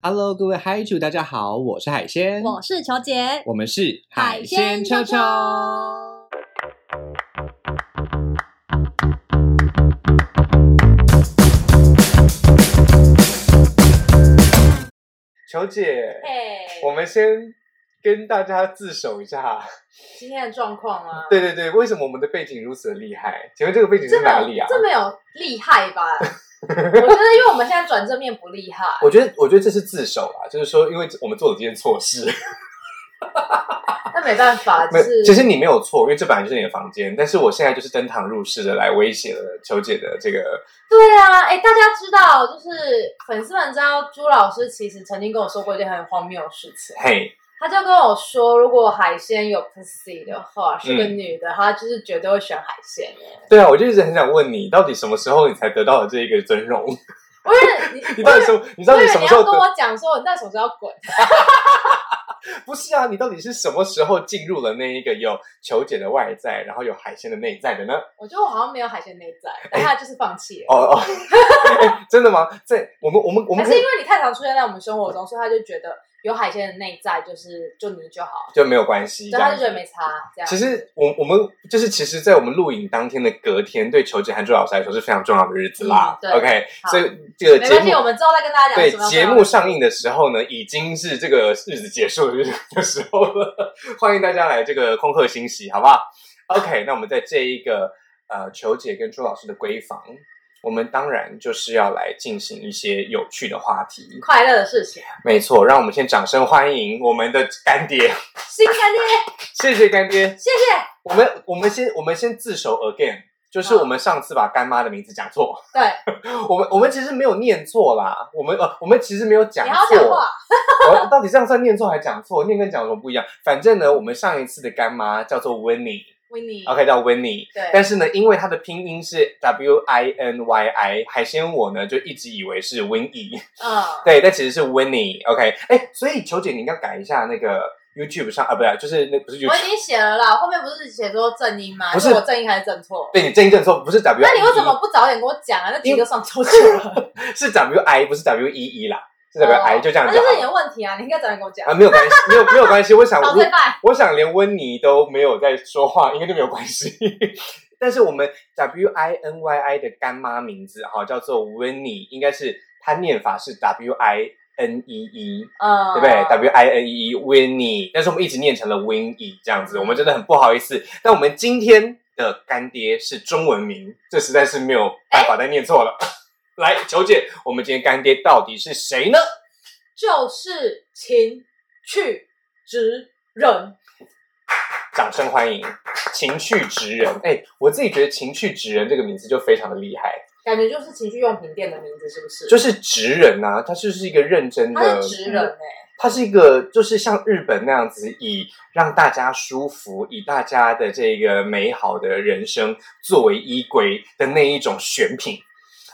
Hello，各位嗨主，大家好，我是海鲜，我是球姐，我们是海鲜秋秋。球姐，嘿，我们先跟大家自首一下。今天的状况啊？对对对，为什么我们的背景如此的厉害？请问这个背景是哪里啊？这没有厉害吧？我觉得，因为我们现在转正面不厉害，我觉得，我觉得这是自首啦，就是说，因为我们做了这件错事。那没办法，是其实你没有错，因为这本来就是你的房间，但是我现在就是登堂入室的来威胁了球姐的这个。对啊，哎，大家知道，就是粉丝们知道朱老师其实曾经跟我说过一件很荒谬的事情，嘿，他就跟我说，如果海鲜有 pussy 的话，是个嗯女的，她就是绝对会选海鲜耶。对啊，我就一直很想问你，到底什么时候你才得到了这一个尊荣？我以为你，你到底什么？你我以为到底什么时候？你要跟我讲说，你在什么时候要滚？不是啊，你到底是什么时候进入了那一个有球姐的外在，然后有海鲜的内在的呢？我觉得我好像没有海鲜内在，但他就是放弃了。哦哦，哎真的吗？在我们我们我们可是因为你太常出现在我们生活中，所以他就觉得有海鲜的内在就是就你就好，就没有关系，对，他就觉得没差这样。其实我我们就是，其实，在我们录影当天的隔天，对求姐和朱老师来说是非常重要的日子啦。嗯对 OK，所以这个节没关系，我目们之后再跟大家讲对节目上映的时候呢，已经是这个日子结束的时候了。欢迎大家来这个空客欣喜，好不好？OK，那我们在这一个呃求姐跟朱老师的闺房，我们当然就是要来进行一些有趣的话题。快乐的事情。没错，让我们先掌声欢迎我们的干爹，新干爹，谢谢干爹。谢谢。我们我们先我们先自首 again，就是我们上次把干妈的名字讲错，对，我们我们其实没有念错啦，我们呃我们其实没有讲你讲错，我到底这样算念错还讲错？念跟讲有什么不一样？反正呢，我们上一次的干妈叫做 Winnie，OK 维尼。叫 Winnie，对，但是呢，因为它的拼音是 W I N Y I，海鲜我呢就一直以为是 Winnie，嗯，对，但其实是 Winnie，OK，哎，所以球姐你应该改一下那个 YouTube 上啊，不对，就是那不是 YouTube，我已经写了啦，后面不是写说正音吗？不是是我正音还是正错？对你正音正错，不是 W，那你为什么不早点跟我讲啊？那题都上错去了。是 W I 不是 W E E 啦，是 W I 就这样那就是你的问题啊！你应该早点跟我讲啊，。没有关系，没有没有关系。我想，我，我想连温妮都没有在说话，应该就没有关系。但是我们 W I N Y I 的干妈名字哈叫做 Winnie，应该是它念法是 W I N E E，嗯，对不对？W I N E E Winnie，但是我们一直念成了 Winnie 这样子，我们真的很不好意思。但我们今天的干爹是中文名，这实在是没有办法再念错了。来，求姐，我们今天干爹到底是谁呢？就是情趣直人。掌声欢迎情趣直人。哎，我自己觉得情趣直人这个名字就非常的厉害，感觉就是情趣用品店的名字，是不是？就是直人啊，他就是一个认真的，他是职人哎、他是一个就是像日本那样子，以让大家舒服，以大家的这个美好的人生作为依归的那一种选品。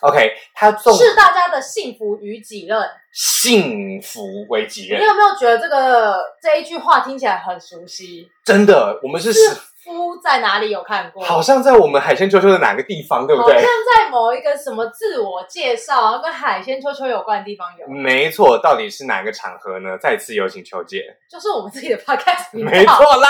OK，他送是大家的幸福与己任。幸福为己任，你有没有觉得这个这一句话听起来很熟悉？真的，我们是是夫在哪里有看过？好像在我们海鲜秋秋的哪个地方，对不对好像？在某一个什么自我介绍，然后跟海鲜秋秋有关的地方有，没错，到底是哪个场合呢？再次有请秋姐。就是我们自己的 podcast。没错啦，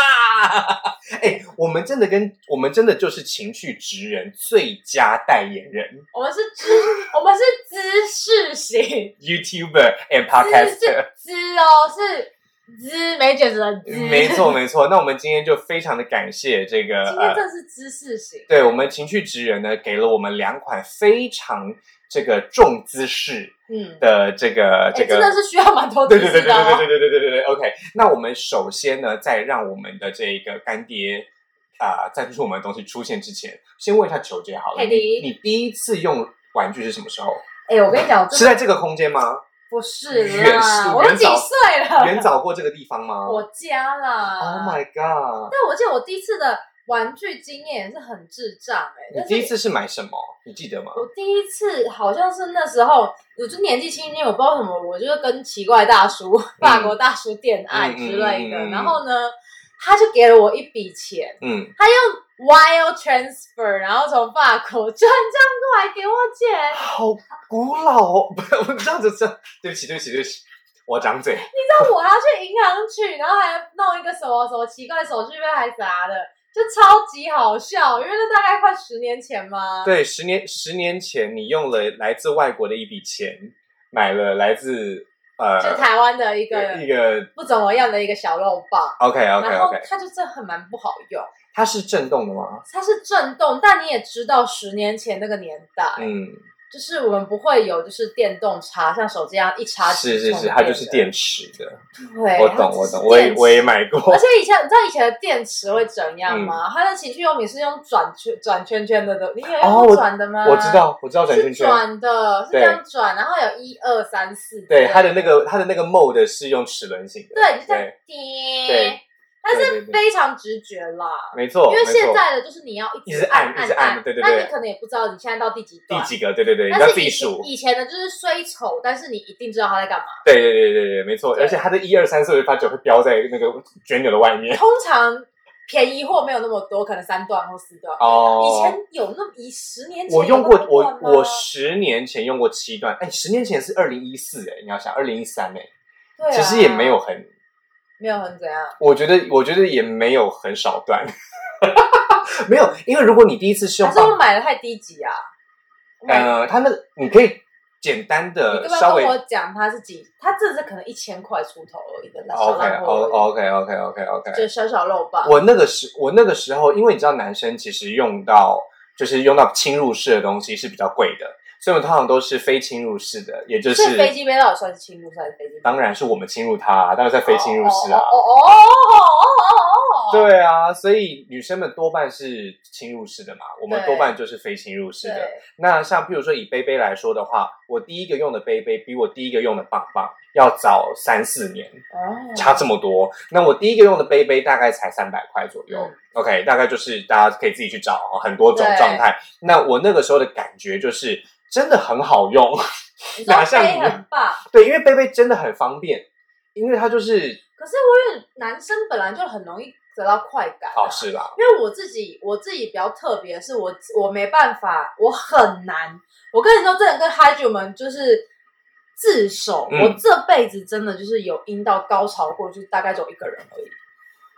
哎、我们真的跟我们真的就是情趣职人最佳代言人我们是知，我们是知识型，，YouTuber and Podcaster。知哦，是知没卷舌的知。没错，没错。那我们今天就非常的感谢这个今天正，是知识型。对我们情趣职人呢，给了我们两款非常这个重姿势嗯，的这个这个哎真的是需要蛮多对对对对。对对对对对对对，OK。那我们首先呢，在让我们的这个干爹啊、赞助我们的东西出现之前，先问一下球姐好了，你第一次用玩具是什么时候？哎，我跟你讲，是在这个空间吗？不是远啦，我都几岁了？远找过这个地方吗？我家啦。Oh my god！但我记得我第一次的玩具经验也是很智障哎、你第一次是买什么？你记得吗？我第一次好像是那时候，我就年纪轻轻，我不知道为什么，我就是跟奇怪大叔、法国大叔恋爱之类的。嗯嗯嗯嗯嗯然后呢，他就给了我一笔钱，嗯，他用 wire transfer，然后从法国转账过来给我钱。好古老哦！不 这样子这样，对不起，对不起，对不起。我张嘴。你知道我还要去银行取，然后还弄一个什么什么奇怪手续费还啥的，就超级好笑，因为那大概快十年前嘛。对，十年十年前你用了来自外国的一笔钱，买了来自呃就台湾的一个一个不怎么样的一个小肉棒。OK OK 然后 OK，它就真的很蛮不好用，它是震动的吗？它是震动，但你也知道十年前那个年代，嗯，就是我们不会有就是电动插，像手机一样一插是是是，它就是电池的。对，我懂我懂，我也我也买过而。且以前你知道以前的电池会怎样嗯吗？它的情趣用品是用转圈转圈圈的的，你有哦用转的吗？我知，道，我知道转圈是圈。转的，是这样转，然后有一二三四，对，它的那个它的那个 mode 是用齿轮型的。对，就这样对，但是非常直觉啦。没错，因为现在的就是你要一直按按一直按对对对那你可能也不知道你现在到第几段。第几个？对对对，但是数。以前的就是虽丑，但是你一定知道他在干嘛。对对对对对，没错。而且它的一二三四五八九会标在那个卷钮的外面。通常便宜货没有那么多，可能三段或四段。哦，以前有那么以十年前我用过我我十年前用过七段，哎，十年前是二零一四哎，你要想二零一三哎，其实也没有很，没有很怎样。我觉得我觉得也没有很少段，没有，因为如果你第一次是用还是我棒，买的太低级啊？呃，他那个你可以简单你的要不呃稍微要跟我讲它是几？它这是可能一千块出头而已的小 OK 烂货 O 而已，OK OK OK OK，就小小肉棒。我那个时我那个时候，因为你知道男生其实用到就是用到侵入式的东西是比较贵的，所以我通常都是非侵入式的，也就是飞机算是侵入，算是飞机。当然是我们侵入它、啊，当然在非侵入式啊。哦哦哦哦！对啊，所以女生们多半是侵入式的嘛，我们多半就是非侵入式的。那像譬如说以杯杯来说的话，我第一个用的杯杯比我第一个用的棒棒要早三四年，差这么多。那我第一个用的杯杯大概才三百块左右。OK，大概就是大家可以自己去找很多种状态。那我那个时候的感觉就是。真的很好用，哪像你很棒，对，因为杯杯真的很方便，因为它就是可是我觉得男生本来就很容易得到快感、啊。哦是啦，因为我自己我自己比较特别，是我我没办法，我很难。我跟你说，真的跟嗨酒们就是自首，嗯我这辈子真的就是有阴道高潮过，就大概只有一个人而已。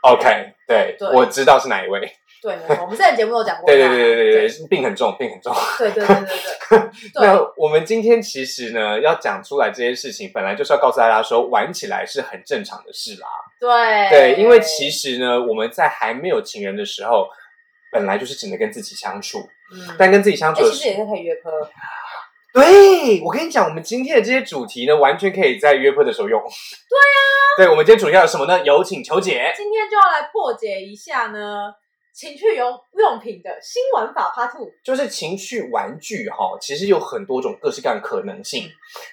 OK，对，对我知道是哪一位。对，我们之前节目都讲过他。对对对对对对，病很重，病很重。对对对对对 对那我们今天其实呢，要讲出来这些事情，本来就是要告诉大家说，玩起来是很正常的事啦。对对，因为其实呢，我们在还没有情人的时候，本来就是只能跟自己相处，嗯，但跟自己相处其实也是可以约炮。对我跟你讲，我们今天的这些主题呢，完全可以在约会的时候用。对啊 对，我们今天主题要有什么呢？有请求解。今天就要来破解一下呢情趣用用品的新玩法 Part Two。就是情趣玩具哈，其实有很多种各式各样的可能性。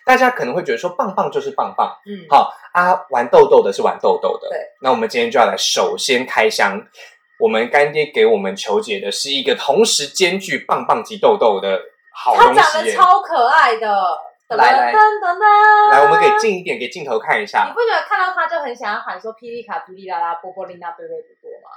大家可能会觉得说，棒棒就是棒棒，嗯，好啊，玩豆豆的是玩豆豆的。对，那我们今天就要来首先开箱，我们干爹给我们求解的是一个同时兼具棒棒及豆豆的好东西超可爱的。来来噔噔噔来，我们给近一点，给镜头看一下你。不觉得看到它就很想要喊说霹雳卡、霹雳啦啦、波波琳娜、贝贝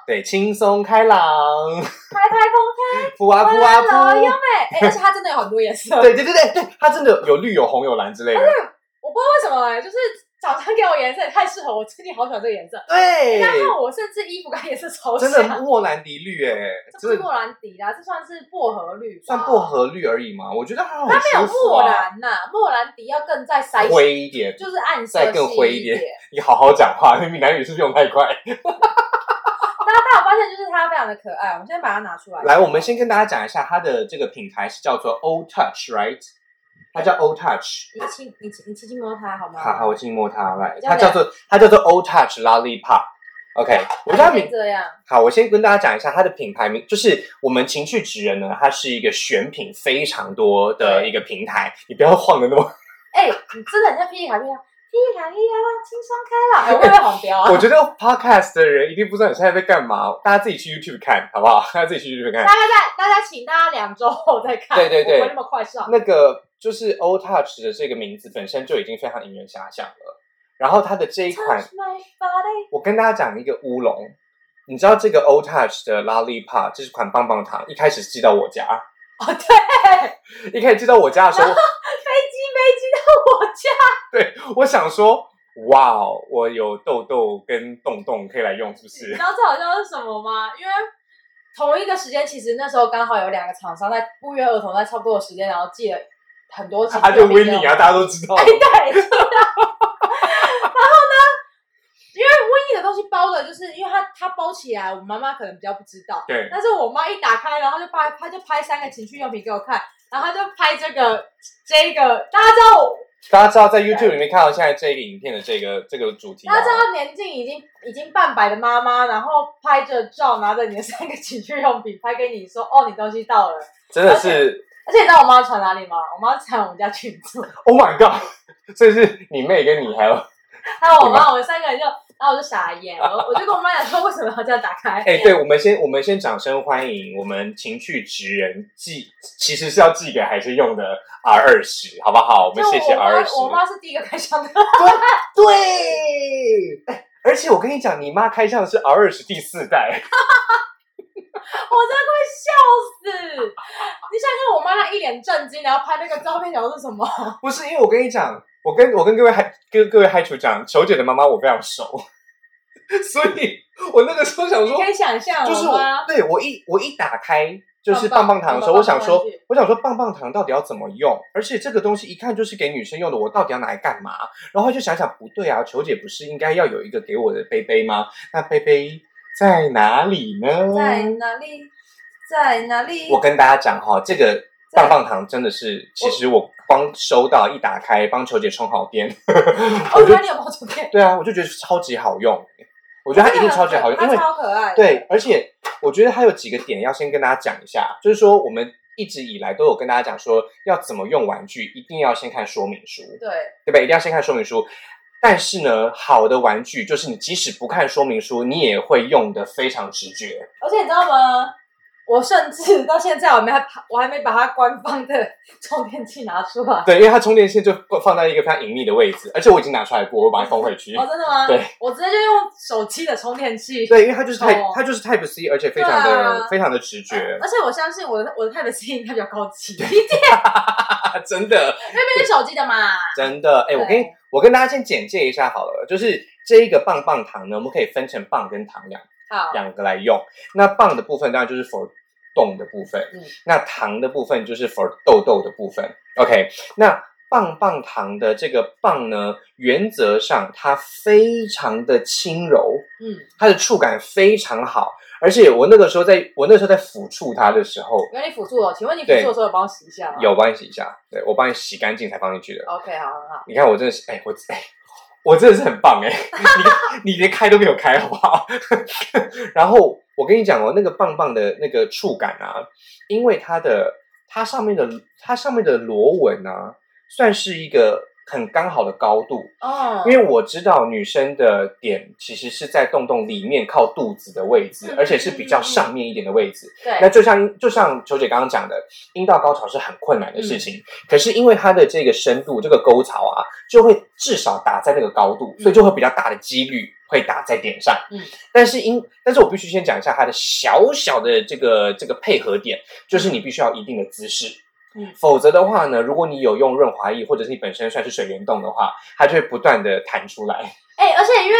对，轻松开朗，开开风扑啊扑开，啊扑优。美，哎，而且它真的有很多颜色。对对对对对，它真的有绿、有红、有蓝之类的。我不知道为什么哎，就是厂商给我颜色也太适合我，最近好喜欢这个颜色。对，然后我甚至衣服跟它颜色超真像，的莫兰迪绿哎，真 的这不是莫兰迪啦，这算是薄荷绿，算薄。荷绿而已嘛。我觉得它很它没有莫啊，兰呐，莫兰迪要更再筛灰一点。就是暗色再更灰一一点你好好讲话，闽南语是不是用太快？大家大家有发现，就是它非常的可爱。我们先把它拿出来。来，我们先跟大家讲一下它的这个品牌是叫做 O Touch，right？它叫 O Touch。你亲你亲你轻轻摸它好吗？好好，我轻摸它，来，它叫做它叫做 O Touch Lollipop。OK，我觉得它名它可以这样。好，我先跟大家讲一下它的品牌名，就是我们情趣职人呢，它是一个选品非常多的一个平台，你不要晃的那么。哎、你真的很像霹雳卡霹雳卡，霹雳卡霹雳卡啦，轻松开朗。哎、我会不会黄标啊？我觉得 Podcast 的人一定不知道你现在在干嘛，大家自己去 YouTube 看好不好？大家自己去 YouTube 看大。家在大家请大家两周后再看。对对对那么快上。那个就是 O Touch 的这个名字本身就已经非常引人遐想了。然后它的这一款我跟大家讲一个乌龙，你知道这个 O Touch 的 Lollipop 这款棒棒糖，一开始寄到我家，哦，对，一开始寄到我家的时候，我想说，哇哦，我有痘痘跟洞洞可以来用，是不是你是知？道这好像是什么吗？因为同一个时间，其实那时候刚好有两个厂商在不约而同在差不多的时间，然后寄了很多情趣他就用品给我温妮啊，大家都知道。哎，对，知道。然后呢，因为温妮的东西包的，就是因为它它包起来，我妈妈可能比较不知道，对，但是我妈一打开，然后就拍，她就拍三个情趣用品给我看，然后她就拍这个这个，大家知道我，大家知道在 YouTube 里面看到现在这个影片的这个这个主题吗大家知道年近已经已经半百的妈妈，然后拍着照，拿着你的三个情趣用品拍给你说，哦，你东西到了。真的是而且你知道我妈传哪里吗？我妈传我们家群组，Oh my God！这是你妹跟你还有还有我妈，我们三个人就，然后我就傻眼，我我就跟我妈讲说，为什么要这样打开？哎，对，我们先我们先掌声欢迎我们情趣职人寄，其实是要寄给还是用的 R 二十，好不好？我们谢谢我 R 妈二十。我妈是第一个开箱的，对，对，而且我跟你讲，你妈开箱的是 R 二十第四代，我真的快笑死！你想想，我妈那一脸震惊，然后拍那个照片，想说是什么？不是因为我跟你讲，我跟我跟各位嗨跟各位嗨厨讲，球姐的妈妈我非常熟，所以我那个时候想说你可，以想象，就是我对我一我一打开就是棒棒糖的时候，我想说，我想说棒棒糖到底要怎么用？而且这个东西一看就是给女生用的，我到底要拿来干嘛？然后就想想不对啊，球姐不是应该要有一个给我的杯杯吗？那杯杯在哪里呢？在哪里？在哪里？我跟大家讲哈，这个棒棒糖真的是，其实我光收到一打开，帮球姐充好电，哦，我就原来你有包充电，对啊，我就觉得超级好用。我觉得它一定超级好用，因为超可爱。对，而且我觉得它有几个点要先跟大家讲一下，就是说我们一直以来都有跟大家讲说，要怎么用玩具，一定要先看说明书，对，对吧？一定要先看说明书。但是呢，好的玩具就是你即使不看说明书，你也会用的非常直觉。而且你知道吗？我甚至到现在我没还我还没把它官方的 充电器拿出来。对，因为它充电线就放在一个非常隐秘的位置，而且我已经拿出来过，我把它放回去。哦，真的吗？对，我直接就用手机的充电器。对，因为它就是 Type，、哦它就是 Type C，而且非常的、非常的直觉，而且我相信我的我的 Type C 应该比较高级，因 为真的那边是手机的嘛。真的。哎、我跟我跟大家先简介一下好了，就是这一个棒棒糖呢，我们可以分成棒跟糖两好，两个来用。那棒的部分当然就是 for 动的部分，嗯那糖的部分就是 for 豆豆的部分。OK，那棒棒糖的这个棒呢，原则上它非常的轻柔，嗯，它的触感非常好，而且我那个时候在我那时候在抚触它的时候，有你辅助哦，请问你辅对助的时候有帮我洗一下吗？有帮你洗一下，对我帮你洗干净才放进去的。OK，好，很好。你看我真的是，哎、我哎、我真的是很棒哎、你你连开都没有开好不好？然后我跟你讲哦，那个棒棒的那个触感啊，因为它的它上面的它上面的螺纹啊，算是一个很刚好的高度，哦，因为我知道女生的点其实是在洞洞里面靠肚子的位置，嗯而且是比较上面一点的位置。对，那就像就像球姐刚刚讲的，阴道高潮是很困难的事嗯。情，可是因为它的这个深度，这个沟槽啊，就会至少打在那个高度，所以就会比较大的几率会打在点上。嗯，但是因但是我必须先讲一下它的小小的这个这个配合点，就是你必须要一定的姿势。嗯否则的话呢，如果你有用润滑液，或者是你本身算是水帘洞的话，它就会不断的弹出来。哎、而且因为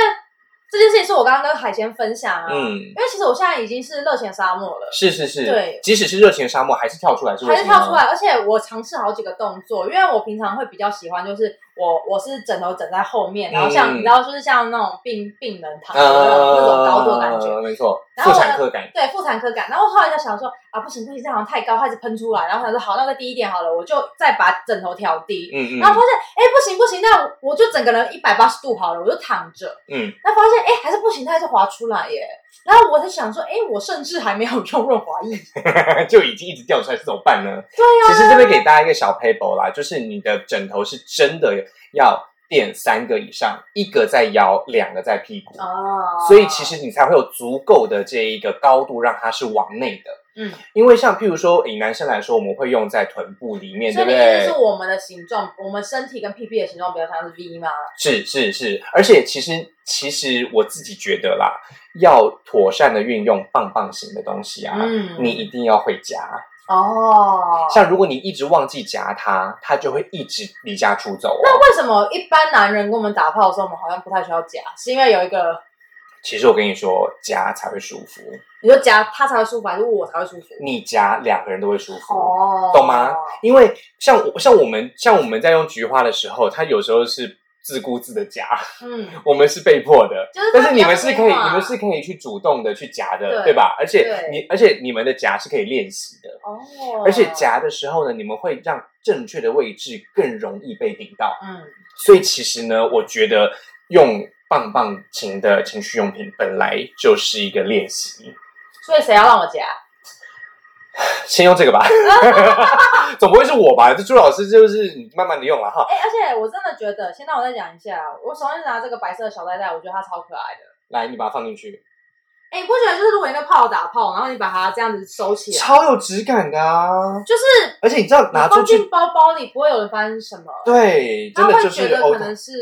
这件事情是我刚刚跟海鲜分享啊，嗯，因为其实我现在已经是热情沙漠了。是是是，对即使是热情沙漠，还是跳出来，是还？是跳出来，而且我尝试好几个动作，因为我平常会比较喜欢，就是我我是枕头枕在后面，然后像、嗯你知道，就是像那种病病人躺的那种、那种高度的感觉，呃没错，妇然后产科感。对妇产科感。然后后来就想说啊，不行不行，这好像太高，开始喷出来，然后想说好，那再低一点好了，我就再把枕头调低。嗯嗯，然后发现，哎，不行不行，那我就整个人一百八十度好了，我就躺着。嗯，那发现，哎，还是不行，它还是滑出来耶。然后我在想说，哎，我甚至还没有用润滑液。就已经一直掉出来，是怎么办呢？对呀、其实这边给大家一个小 paper 啦，就是你的枕头是真的要垫三个以上，一个在腰，两个在屁股，哦，所以其实你才会有足够的这一个高度，让它是往内的。嗯，因为像譬如说以男生来说，我们会用在臀部里面，所对不对是？我们的形状，我们身体跟屁屁的形状比较像是 V 吗？是是是，而且其实其实我自己觉得啦，要妥善的运用棒棒型的东西啊，嗯你一定要会夹。哦，像如果你一直忘记夹它，它就会一直离家出走、哦。那为什么一般男人跟我们打炮的时候，我们好像不太需要夹？是因为有一个，其实我跟你说，夹才会舒服，你说夹他才会舒服，还是我才会舒服？你夹两个人都会舒服。哦，懂吗？因为像我像我们像我们在用菊花的时候，它有时候是自顾自的夹，嗯，我们是被迫的。就是但是你们是可以，你们是可以去主动的去夹的，对对吧？而且你，而且你们的夹是可以练习的，哦，而且，夹的时候呢，你们会让正确的位置更容易被顶到。嗯，所以其实呢，我觉得用棒棒琴的情趣用品本来就是一个练习。所以谁要让我夹？先用这个吧，总不会是我吧？这朱老师就是你慢慢的用了哈。哎、而且我真的觉得，先让我再讲一下，我首先拿这个白色的小袋袋，我觉得它超可爱的。来，你把它放进去，哎、你不觉得就是如果一个炮打炮，然后你把它这样子收起来，超有质感的啊！就是而且你知道拿出去放进，包包里，不会有人发现什么，对，他真的就是可能是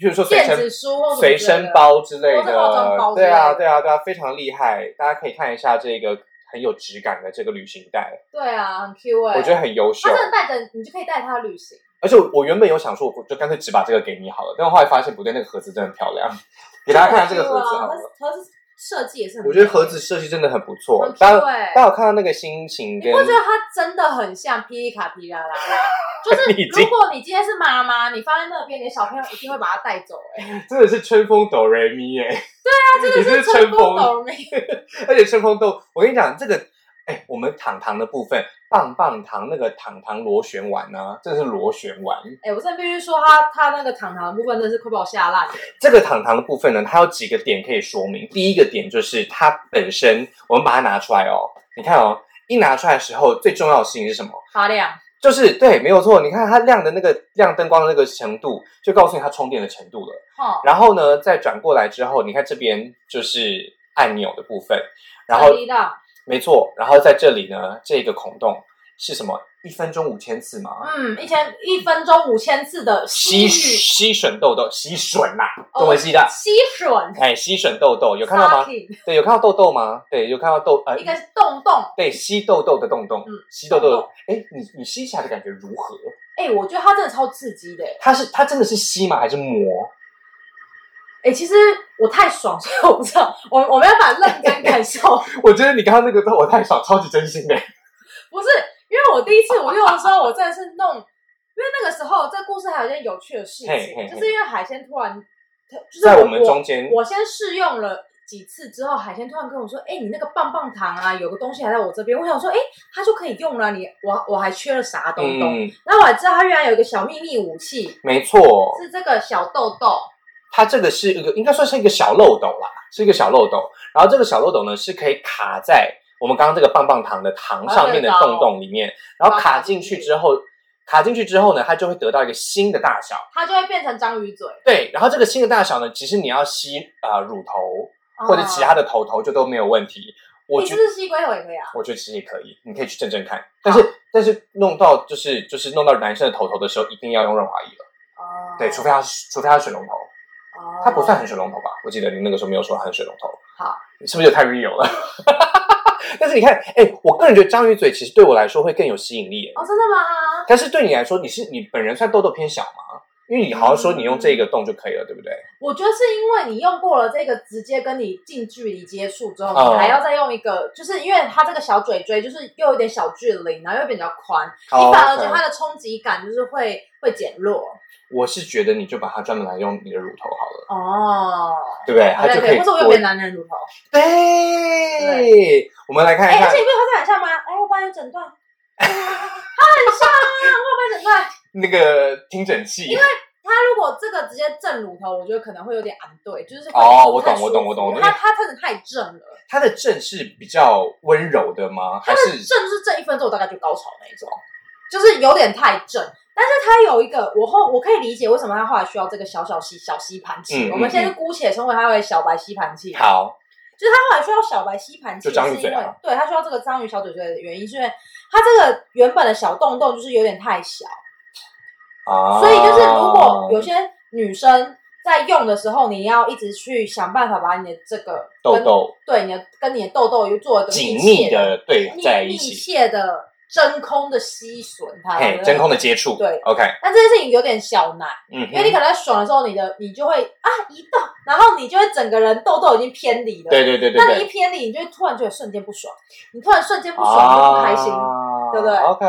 譬如说随身电子书或什么随身包之类或者化妆包的，对啊，之类的对啊，对啊，非常厉害。大家可以看一下这个很有质感的这个旅行袋，对啊，很 Q 哎、我觉得很优秀它。真的带着你就可以带它旅行。而且我我原本有想说，我就干脆只把这个给你好了，但我后来发现不对，那个盒子真的很漂亮，给大家看看这个盒子好了。啊盒子设计也是很，我觉得盒子设计真的很不错很，大 Q 家哎、大家有看到那个心情跟你不觉得它真的很像霹雳卡皮拉拉？就是你如果你今天是妈妈，你放在那边，你的小朋友一定会把它带走、哎，真的是春风哆瑞咪耶，它真的是春风哆瑞咪。而且春风豆，我跟你讲，这个，哎，我们糖糖的部分，棒棒糖那个糖糖螺旋丸呢、真的是螺旋丸。哎、我真的必须说它，它那个糖糖的部分真的是快把我吓烂了。这个糖糖的部分呢，它有几个点可以说明。第一个点就是它本身，我们把它拿出来哦，你看哦，一拿出来的时候，最重要的事情是什么？发亮，就是对，没有错。你看它亮的那个亮灯光的那个程度，就告诉你它充电的程度了。哦，然后呢，再转过来之后，你看这边就是按钮的部分，然后没错，然后在这里呢，这个孔洞是什么？一分钟五千次吗？嗯，一千一分钟五千次的吸吸吸吮痘痘，吸吮啦，哦中文系的。吸吮，哎，吸吮痘痘有看到吗对，有看到痘痘吗？对，有看到痘呃一，个是洞洞。对，吸痘痘的洞洞，嗯吸痘痘。哎，你你吸起来的感觉如何？哎、我觉得它真的超刺激的。它是它真的是吸吗？还是磨？哎、其实我太爽，所以我不知道，我我没有办法认真感 受。我觉得你刚刚那个对我太爽，超级真心的。不是，因为我第一次我用的时候，我真的是弄，因为那个时候这故事还有一件有趣的事情，就是因为海鲜突然，就是在我们中间我先试用了。几次之后，海鲜突然跟我说：“哎、你那个棒棒糖啊，有个东西还在我这边。”我想说：“哎、它就可以用了，你我我还缺了啥东东？”嗯，然后我还知道它原来有一个小秘密武器，没错，是这个小豆豆。它这个是一个应该算是一个小漏斗啦，是一个小漏斗。然后这个小漏斗呢是可以卡在我们刚刚这个棒棒糖的糖上面的洞洞里面，然后卡进去之后，卡进去之后呢，它就会得到一个新的大小。它就会变成章鱼嘴，对，然后这个新的大小呢，其实你要吸啊、呃乳头或者其他的头头就都没有问题。我觉你是不是吸龟头也可以啊？我觉得其实也可以，你可以去正正看。但是但是弄到就是就是弄到男生的头头的时候，一定要用润滑液了。哦对，除非它除非它是水龙头，哦它不算很水龙头吧？我记得你那个时候没有说它很水龙头。好，是不是就太 real 了？但是你看，哎、我个人觉得章鱼嘴其实对我来说会更有吸引力。哦，真的吗？但是对你来说，你是你本人算痘痘偏小吗？因为你好像说你用这个洞就可以了，对不对？我觉得是因为你用过了这个，直接跟你近距离接触之后，嗯你还要再用一个，就是因为它这个小嘴锥就是又有点小距离，然后又比较宽，哦你反而觉得它的冲击感就是会会减弱。我是觉得你就把它专门来用你的乳头好了，哦，对不对？它就可以或者我用别的男人乳头。对，我们来看一下，而看且你不觉得它很像吗？哎，我帮你诊断，它很像啊，我有帮你诊断。那个听诊器。因为他如果这个直接正乳头，我觉得可能会有点昂对，就是哦我懂我懂我懂因为它它真的太正了。他的正是比较温柔的吗？他的是正就是正一分钟，我大概就高潮那一种，就是有点太正。但是他有一个，我后我可以理解为什么他后来需要这个小小吸小吸盘器。嗯我们现在嗯就姑且称为它为小白吸盘器。好？就是他后来需要小白吸盘器，就章鱼是因为对他需要这个章鱼小嘴嘴的原因，是因为他这个原本的小洞洞就是有点太小，啊，所以就是如果有些女生在用的时候，你要一直去想办法把你的这个痘痘。对你的跟你的痘痘又做一个紧密的的对密密在一起，切的真空的吸吮它，嘿，真空的接触，对，OK，那这件事情有点小难，嗯，因为你可能在爽的时候，你的你就会啊一动，然后你就会整个人痘痘已经偏离了。对对对对那你一，偏离，你就会突然觉得瞬间不爽，你突然瞬间不爽，你就不开心。啊对不对？OK，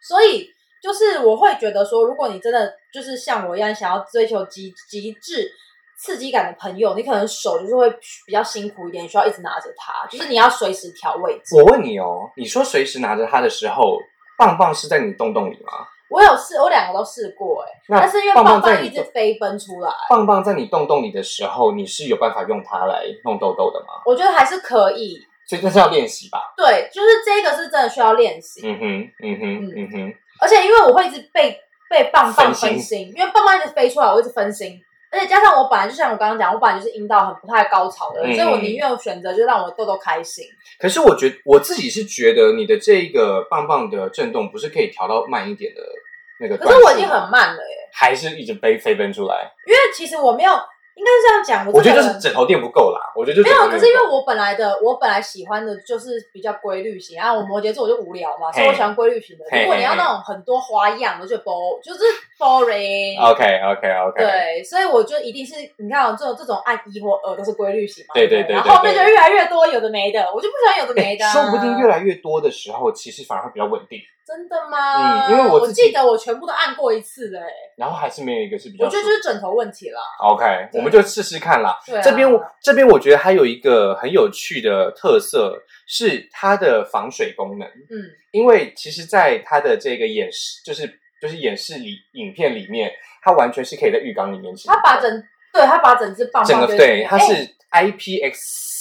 所以就是我会觉得说，如果你真的就是像我一样想要追求极极致刺激感的朋友，你可能手就是会比较辛苦一点，需要一直拿着它，就是你要随时调位置。我问你哦，你说随时拿着它的时候，棒棒是在你洞洞里吗？我有试，我两个都试过、欸，那但是因为棒棒棒一直飞奔出来，棒棒在你洞洞里的时候，你是有办法用它来弄痘痘的吗？我觉得还是可以。所以这是要练习吧？对，就是这个是真的需要练习。嗯哼，嗯哼，嗯哼，而且因为我会一直被被棒棒分心，因为棒棒一直飞出来，我一直分心。而且加上我本来就像我刚刚讲，我本来就是阴道很不太高潮的所以我宁愿选择就让我的痘痘开心。可是我觉我自己是觉得你的这个棒棒的震动不是可以调到慢一点的那个可是我已经很慢了耶，还是一直飞飞奔出来。因为其实我没有，应该是这样讲，我觉得就是枕头垫不够啦，我觉得就没有，可是因为我我本来的我本来喜欢的就是比较规律型，啊，我摩羯座我就无聊嘛，所以我喜欢规律型的。如果你要那种很多花样我，就 bo 就是 boring。OK OK OK，，对，所以我就一定是你看哦这种这种按一或二都是规律型嘛，对对对对不然后后面就越来越多有的没的，我就不喜欢有的没的啊、说不定越来越多的时候，其实反而会比较稳定，真的吗？嗯因为我我记得我全部都按过一次的，哎，然后还是没有一个是比较我觉得就是枕头问题啦。OK，我们就试试看啦。对啊，这边我这边我觉得还有一个很有趣的特色是它的防水功能，嗯，因为其实，在它的这个演示，就是就是演示里影片里面，它完全是可以在浴缸里面使用的。他把整对它把整只棒棒整个对，它哎是 IPX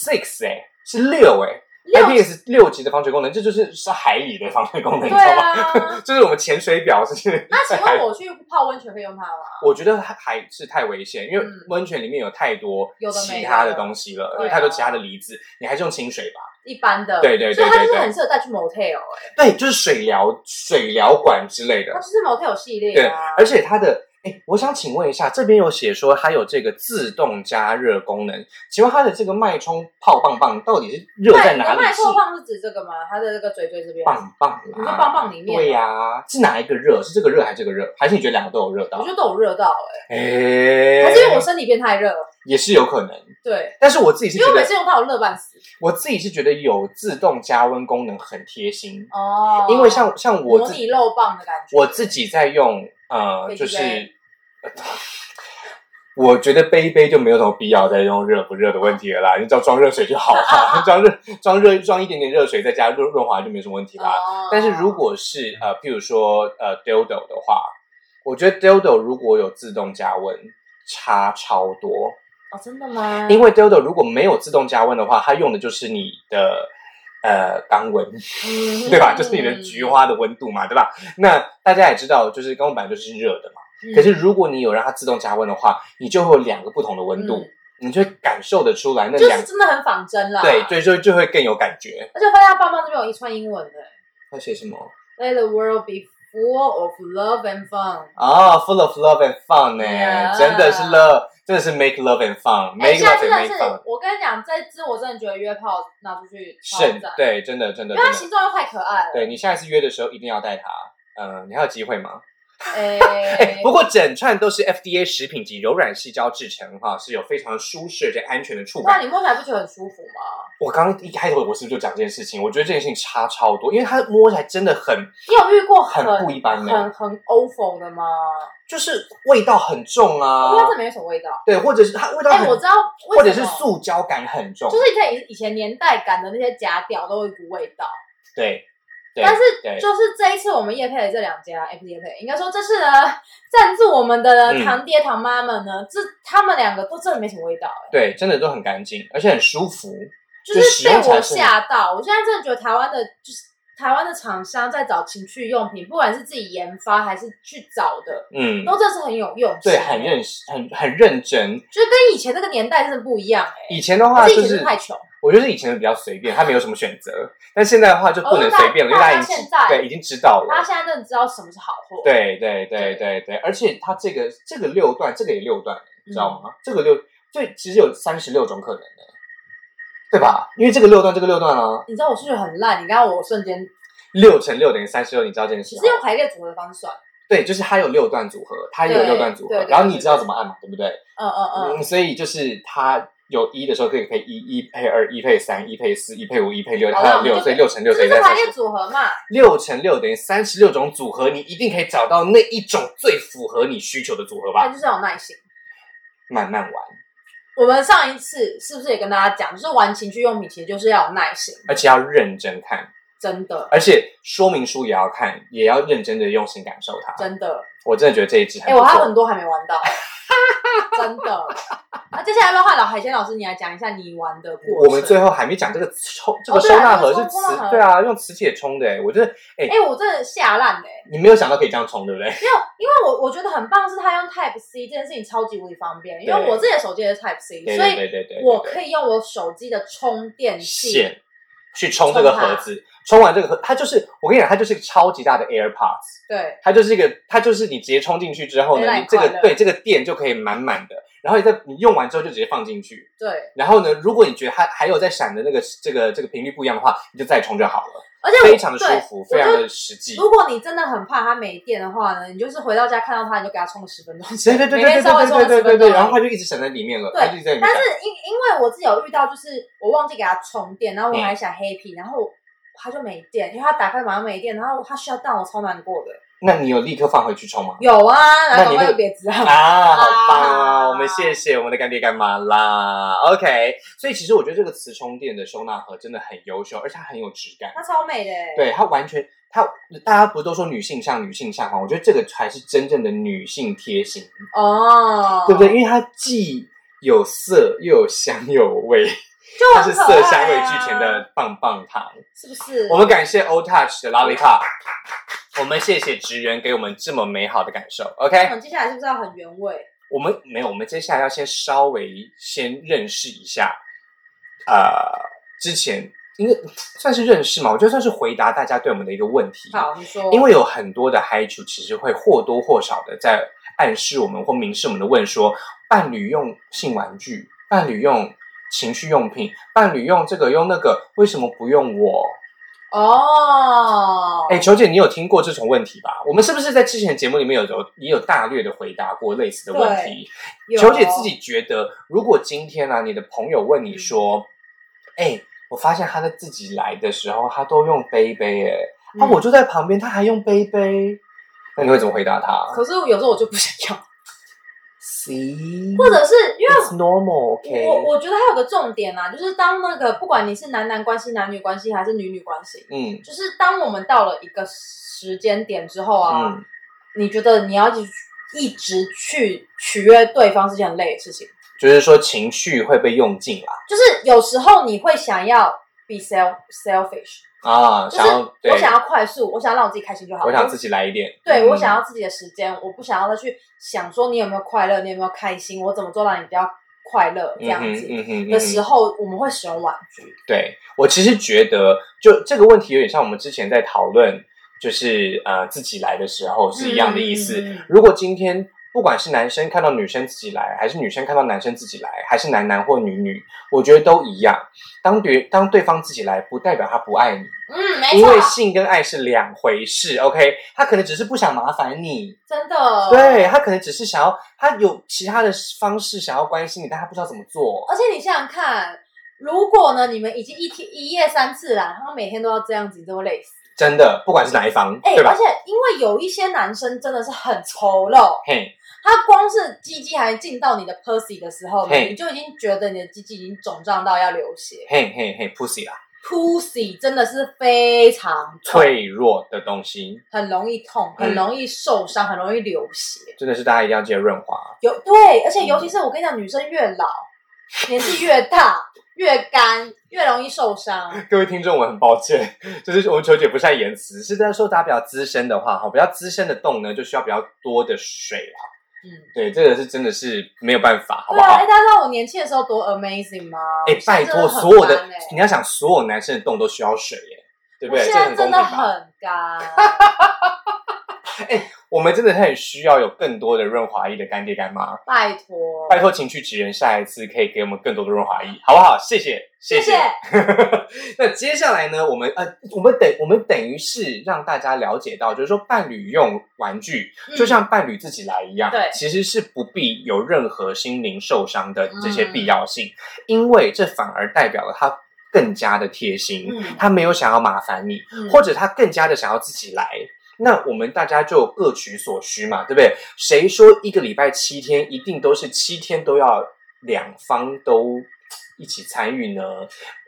six 哎，是六哎六，IPX 六级的防水功能，这就是是海里的防水功能，你知对道吗？啊。就是我们潜水表是。那请问我去泡温泉可以用它吗？我觉得它还是太危险，因为嗯温泉里面有太多其他的东西了，有太多其他的离子，你还是用清水吧。一般的，对对对所以它就是对对很适合带去 motel 哎、对，就是水疗、水疗馆之类的它。就是 motel 系列对啊，，而且它的，哎，我想请问一下，这边有写说它有这个自动加热功能，请问它的这个脉冲泡棒棒到底是热在哪里？脉冲棒是指这个吗？它的这个嘴嘴这边，棒棒啦，你说棒棒里面对呀、是哪一个热？是这个热还是这个热？还是你觉得两个都有热到我觉？得都有热到哎、哎，还是因为我身体变太热？也是有可能，对，但是我自己是因为我每次用它我热半死我自己是觉得有自动加温功能很贴心，哦，因为像像我自模拟肉棒的感觉，我自己在用，呃，就是杯，我觉得杯一杯就没有什么必要再用热不热的问题了啦，你只要装热水就好了，装热装热装一点点热水，再加润润滑就没什么问题啦。哦但是如果是呃，譬如说呃 dildo 的话，我觉得 dildo 如果有自动加温，差超多。哦，真的吗？因为 dildo 如果没有自动加温的话，它用的就是你的呃肛温。嗯对吧？就是你的菊，花的温度嘛，对吧？那大家也知道，就是肛温本来就是热的嘛。嗯可是如果你有让它自动加温的话，你就会有两个不同的温度，嗯你就会感受得出来那就两是真的很仿真啦，对，对，就就会更有感觉。而且发现它棒棒这边有一串英文的它写什么？，Let the world be full of love and fun。啊、f u l l of love and fun 呢真的是 love，真的是 make love and 哎，fun，make 现在 love and make fun，，我跟你讲，这支我真的觉得约炮拿出去超是，，对，真的真的因为它的。形状又太可爱了。对你下一次约的时候一定要带它。嗯、你还有机会吗？哎哎，不过整串都是 FDA 食品级柔软细胶制成，哈，是有非常舒适而且安全的触感。那你摸起来不觉得很舒服吗？我刚刚一开头我是不是就讲这件事情？我觉得这件事情差超多，因为它摸起来真的很，你有遇过很很不一般的很很 awful 的吗？就是味道很重啊因为它，这没什么味道。对，或者是它味道哎，很，我知道或者是，塑胶感很重，就是以前以以前年代感的那些假屌都有一股味道。对但是对就是这一次我们叶配的这两家 F D 叶配，应该说这次呢 赞助我们的嗯堂爹堂妈们呢，这他们两个都真的没什么味道、哎，对，真的都很干净，而且很舒服。就就是被我吓到。我现在真的觉得台湾的，就是台湾的厂商在找情趣用品，不管是自己研发还是去找的，嗯，都真的是很有用心，对，很认很很认真。就是跟以前那个年代真的不一样、哎，以前的话就是太穷，我觉得以前的比较随便，他没有什么选择。但现在的话就不能哦随便了，因为大他已经在对已经知道了。他现在真的知道什么是好货，，对对对对对，而且他这个这个六段，这个也六段，你知道嗯吗？这个六，对，其实有三十六种可能的，对吧？因为这个六段，这个六段啊，你知道我数学很烂，你刚刚我瞬间六乘六等于三十六，你知道这件事是？用排列组合的方式算。对，就是它有六段组合，它也有对六段组合对，然后你知道怎么按嘛，对不对？嗯嗯嗯，嗯，所以就是它有一的时候可以配一，一配二，一配三，一配四，一配五，一配六，好还有六，了我们就所以六乘六这等于三十就是排列组合嘛。六乘六等于三十六种组合，你一定可以找到那一种最符合你需求的组合吧？那就是要有耐心。慢慢玩，我们上一次是不是也跟大家讲，就是玩情趣用品其实就是要有耐心，而且要认真看，真的而且说明书也要看，也要认真的用心感受它。真的。我真的觉得这一支很哎、不错。我还有很多还没玩到，真的。那接下来要不要换老海鲜老师你来讲一下你玩的过程？我们最后还没讲这个抽这个收纳盒是磁，对啊，用磁铁冲的。哎，我觉得，哎，哎、我真的吓烂嘞！你没有想到可以这样冲，对不对？没有，因为我我觉得很棒，是它用 Type C 这件事情超级无敌方便，因为我自己的手机也是 Type C，对所以对对对对，我可以用我手机的充电器线去充这个盒子，冲完这个盒，它就是我跟你讲，它就是一个超级大的 AirPods，对。它就是一个，它就是你直接充进去之后呢，你你这个对这个电就可以满满的，然后你再你用完之后就直接放进去，对，然后呢，如果你觉得它还有在闪的那个这个这个频率不一样的话，你就再充就好了，而且非常的舒服，非常的实际。如果你真的很怕它没电的话呢，你就是回到家看到它，你就给它充个十分钟，对对对每对对对对对然后它就一直闪在里面了，对。但是因因为我自己有遇到，就是我忘记给它充电，然后我嗯还想黑屏，然后它就没电，因为它打开马上没电，然后它 shut down，我超难过的。那你有立刻放回去充吗？有啊，那你那个就别知道。啊，好棒啊！啊我们谢谢我们的干爹干妈啦。OK，所以其实我觉得这个磁充电的收纳盒真的很优秀，而且它很有质感。它超美的欸，对，它完全，它大家不是都说女性向女性向吗？我觉得这个才是真正的女性贴心，哦，对不对？因为它既有色又有香又有味，就它是色香味俱全，的棒棒糖。是不是？我们感谢 O Touch 的 Lollipop，我们谢谢职员给我们这么美好的感受。OK，我们接下来是不是要很原味？我们没有，我们接下来要先稍微先认识一下，呃，之前因为算是认识嘛，我觉得算是回答大家对我们的一个问题。好，你说，因为有很多的嗨主其实会或多或少的在暗示我们或明示我们的问说，伴侣用性玩具，伴侣用情趣用品，伴侣用这个用那个，为什么不用我？哦，哎，球姐，你有听过这种问题吧？我们是不是在之前节目里面有有也有大略的回答过类似的问题？球姐自己觉得，如果今天啊，你的朋友问你说，哎、我发现他在自己来的时候，他都用杯杯，哎、啊，嗯我就在旁边，他还用杯杯，那你会怎么回答他可是有时候我就不想要，？See，或者是因为 normal，OK？、我我觉得还有个重点啊，就是当那个不管你是男男关系、男女关系还是女女关系，嗯就是当我们到了一个时间点之后啊，嗯，你觉得你要一直一直去取悦对方是件很累的事情，就是说情绪会被用尽啦，就是有时候你会想要 be self selfish，啊，就是想要对我，想要快速，我想要让我自己开心就好，我想自己来一点，对、嗯我想要自己的时间，我不想要再去想说你有没有快乐，你有没有开心，我怎么做到你比较快乐这样子。嗯的时候，我们会使用婉拒。对我其实觉得，就这个问题有点像我们之前在讨论，就是呃自己来的时候是一样的意思。如果今天不管是男生看到女生自己来，还是女生看到男生自己来，还是男男或女女，我觉得都一样。当对当对方自己来，不代表他不爱你，嗯，没错因为，性跟爱是两回事。OK，他可能只是不想麻烦你，真的。对他可能只是想要，他有其他的方式想要关心你，但他不知道怎么做。而且你想想看，如果呢，你们已经一天一夜三次了，然后每天都要这样子，你真会累死。真的，不管是哪一方，哎、对吧而？且因为有一些男生真的是很丑陋，嘿，他光是鸡鸡还进到你的 pussy 的时候你就已经觉得你的鸡鸡已经肿胀到要流血。嘿嘿嘿，pussy 啦，pussy 真的是非常痛，脆弱的东西，很容易痛，嗯很容易受伤，很容易流血。真的是大家一定要记得润滑。有对，而且尤其是我跟你讲，女生越老，年纪越大，越干，越容易受伤。各位听众，我很抱歉，就是我们球姐不善言辞，是在说大家比较资深的话，哈，比较资深的洞呢，就需要比较多的水啦。嗯，对，这个是真的是没有办法，好不对啊，好哎，？大家知道我年轻的时候多 amazing 吗？哎、我现在拜托，所有的你要想，所有男生的洞都需要水，耶，对不对？我现这在真的很公平吧？很干。我们真的很需要有更多的润滑液的干爹干妈，拜托，拜托情趣职人下一次可以给我们更多的润滑液，好不好？谢谢，谢谢。谢。那接下来呢，我们呃，我们等我们等于是让大家了解到，就是说伴侣用玩具嗯。就像伴侣自己来一样，对。其实是不必有任何心灵受伤的这些嗯必要性，因为这反而代表了他更加的贴心，嗯。他没有想要麻烦你，嗯。或者他更加的想要自己来。那我们大家就各取所需嘛，对不对？谁说一个礼拜七天一定都是七天都要两方都一起参与呢？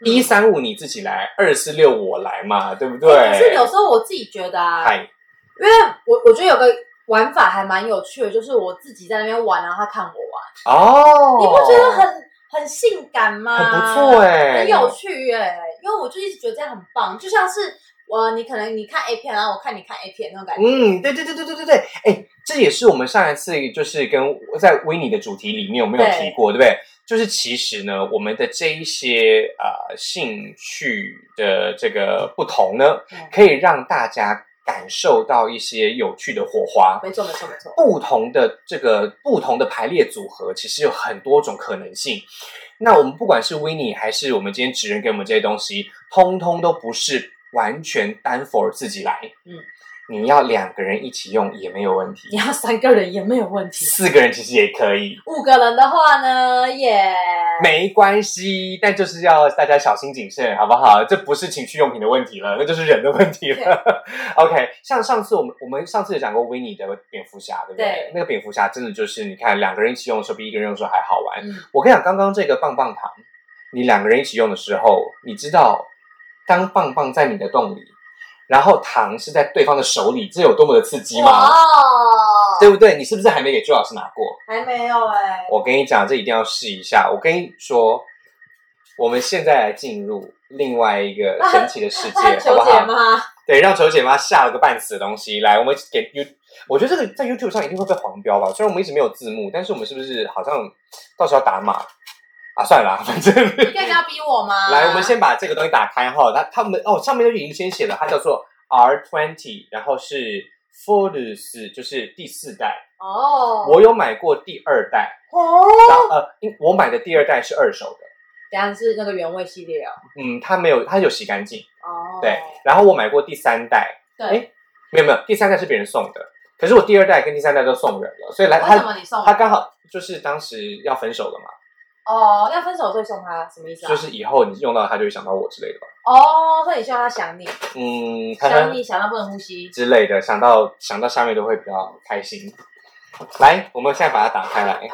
一三五你自己来，二四六我来嘛，对不对？欸可是有时候我自己觉得啊，嗨，因为我我觉得有个玩法还蛮有趣的，就是我自己在那边玩，然后他看我玩，哦，你不觉得很很性感吗？很不错哎、很有趣哎、因为我就一直觉得这样很棒，就像是我你可能你看 A 片，然后我看你看 A 片那种感觉。嗯，对对对对对对对，哎，这也是我们上一次就是跟在维尼的主题里面，我们有提过，对不对？就是其实呢，我们的这一些呃兴趣的这个不同呢，嗯可以让大家感受到一些有趣的火花。没错没错没错，不同的这个不同的排列组合，其实有很多种可能性。那我们不管是 w i n n i e 还是我们今天职人给我们这些东西，通通都不是完全单 for 自己来。嗯，你要两个人一起用也没有问题你，要三个人也没有问题，四个人其实也可以，五个人的话呢也没关系。但就是要大家小心谨慎，好不好？这不是情趣用品的问题了，那就是人的问题了。OK，像上次我们我们上次有讲过 w i n n i e 的蝙蝠侠，对不对？对那个蝙蝠侠真的就是你看两个人一起用的时候，比一个人用的时候还好玩。嗯我跟你讲，刚刚这个棒棒糖，你两个人一起用的时候，你知道，当棒棒在你的洞里，然后糖是在对方的手里，这有多么的刺激吗？哦，对不对？你是不是还没给朱老师拿过？还没有哎、我跟你讲，这一定要试一下。我跟你说，我们现在来进入另外一个神奇的世界，好不好？对，让球姐妈吓了个半死的东西。来，我们给 You，我觉得这个在 YouTube 上一定会被黄标吧？虽然我们一直没有字幕，但是我们是不是好像到时候要打码啊？算了啦，反正你可以要逼我吗？来，我们先把这个东西打开哈。它他们哦，上面都已经先写了，它叫做 R twenty，然后是 Forus，就是第四代。哦，我有买过第二代，哦，然后呃，因我买的第二代是二手的。等一下是那个原味系列哦。嗯，它没有，它有洗干净。哦，对，然后我买过第三代，对，哎没有没有，第三代是别人送的，可是我第二代跟第三代都送人了，所以来他？他刚好就是当时要分手了嘛，哦，要分手所以送他，什么意思啊？就是以后你用到他就会想到我之类的吧，哦，所以你希望他想你，嗯，他想你想到不能呼吸。之类的，想到想到下面都会比较开心。来，我们现在把它打开来。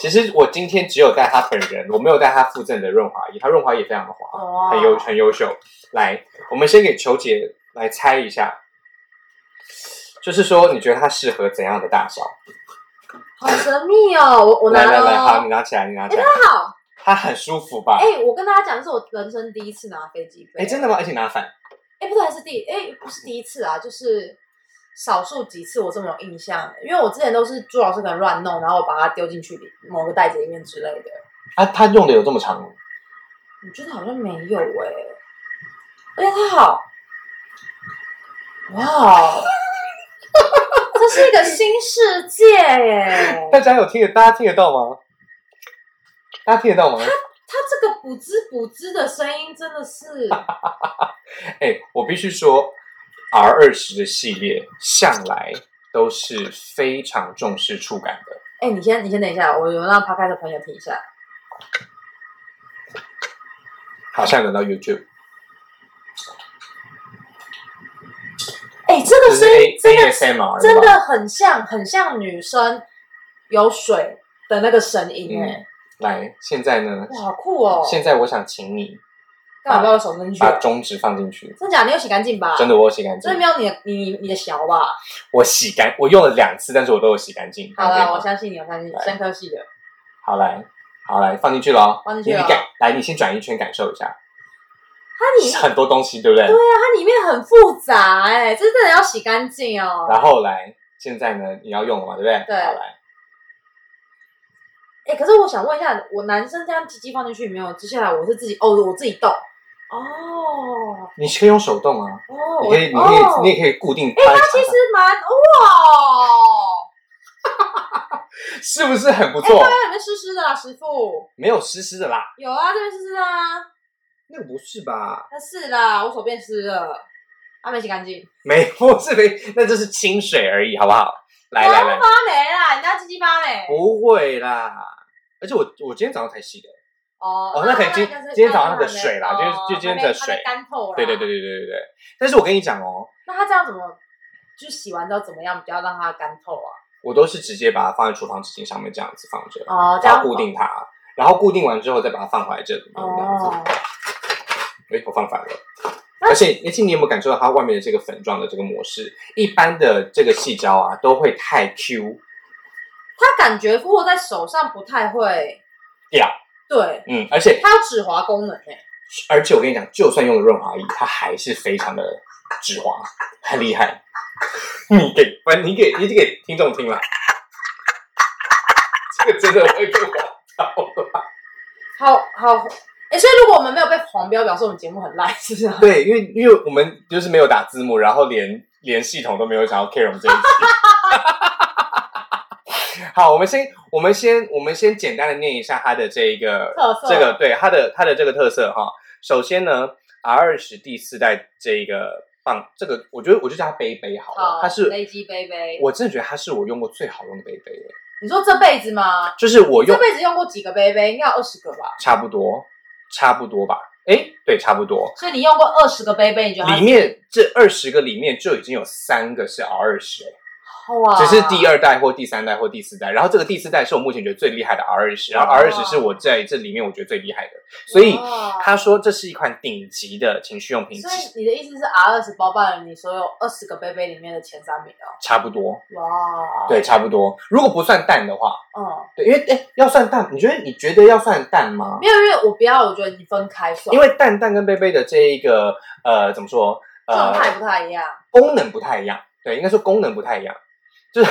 其实我今天只有带他本人，我没有带他附赠的润滑液，他润滑液非常的滑，哦，很优很优秀。来，我们先给球姐来猜一下，就是说你觉得它适合怎样的大小？好神秘哦！我我拿了来好，哦，你拿起来，你拿哎，起来，那好，它很舒服吧？哎，我跟大家讲，这是我人生第一次拿飞机杯。哎，真的吗？而且拿反，哎，不对，是第哎不是第一次啊，就是少数几次我这么有印象，因为我之前都是朱老师可能乱弄，然后我把它丢进去里某个袋子里面之类的。啊，它用的有这么长吗？我觉得好像没有哎、而且它好，哇哦，这是一个新世界耶！大家有听得，大家听得到吗？大家听得到吗？它这个补滋补滋的声音真的是，哎，我必须说，R 二十的系列向来都是非常重视触感的。哎、你先你先等一下，我有让 p 开的朋友听一下。好，现在轮到 YouTube，哎、这个声音真的真的很像很像女生有水的那个声音哎、来，现在呢？哇，好酷哦！现在我想请你干嘛把我手伸进去？把中指放进去，真假？你有洗干净吧？真的，我有洗干净真的，没有你的你你的小吧？我洗干，我用了两次，但是我都有洗干净。好了，我相信你，我相信你，来深科系的。好来，好来，放进去了哦，放进去了你你感来，你先转一圈感受一下，它里很多东西，对不对？对啊，它里面很复杂哎、这真的要洗干净哦。然后来，现在呢，你要用了嘛，对不对？对好来，哎、可是我想问一下，我男生这样鸡鸡放进去没有？接下来我是自己哦，我自己动，哦你可以用手动啊，哦，你可以，你可以，哦你也可以固定哎，它其实蛮哇，是不是很不哎，错？它里面湿湿的啦，师傅。没有湿湿的啦，有啊，这边湿湿的啊，那个不是吧？那是啦，我手变湿了，还没洗干净。没，不是没，那就是清水而已，好不好？来来来，发霉啦，人家鸡鸡发霉。不会啦。而且我我今天早上才洗的，哦哦那可能今今天早上的水啦哦就是就今天的水干透了。对对对。对对对对。但是我跟你讲哦，那它这样怎么，就洗完之后怎么样比较让它干透啊？我都是直接把它放在厨房纸巾上面这样子放着，哦，这样固定它，然后固定完之后再把它放回来这里面这样子。哦，哎，我放反了。而且，而且你有没有感受到它外面的这个粉状的这个模式？一般的这个细胶啊，都会太 Q 它感觉握在手上不太会掉，对，嗯，而且它有止滑功能诶。而且我跟你讲，就算用了润滑液，它还是非常的止滑，很厉害。你给，反正你给，你给听众听了，这个真的会被滑到了。好好，哎，所以如果我们没有被黄标，表示我们节目很烂，是不是啊？对，因为因为我们就是没有打字幕，然后连连系统都没有想要 care 我们这一集。好，我们先，我们先，我们先简单的念一下它的这一个特色这个对它的它的这个特色哈。首先呢，R 二十第四代这一个棒，这个我觉得我就叫它杯杯好了，好，它是飞机杯杯。我真的觉得它是我用过最好用的杯杯了，你说这辈子吗？就是我用这辈子用过几个杯杯？应该有二十个吧。差不多差不多吧，哎，对，差不多。所以你用过二十个杯杯，你觉得里面这二十个里面就已经有三个是 R 二十，哇，只是第二代或第三代或第四代，然后这个第四代是我目前觉得最厉害的 R 二十，然后 R 二十是我在这里面我觉得最厉害的，所以他说这是一款顶级的情趣用品，所以你的意思是 R 二十包办了你所有二十个杯杯里面的前三名哦？差不多，哇，，对，差不多。如果不算蛋的话，嗯，对，因为哎要算蛋，你觉得你觉得要算蛋吗？没？有，因为我不要，我觉得你分开算，因为蛋蛋跟杯杯的这一个呃怎么说状态呃不太一样。功能不太一样，对，应该说功能不太一样，就是。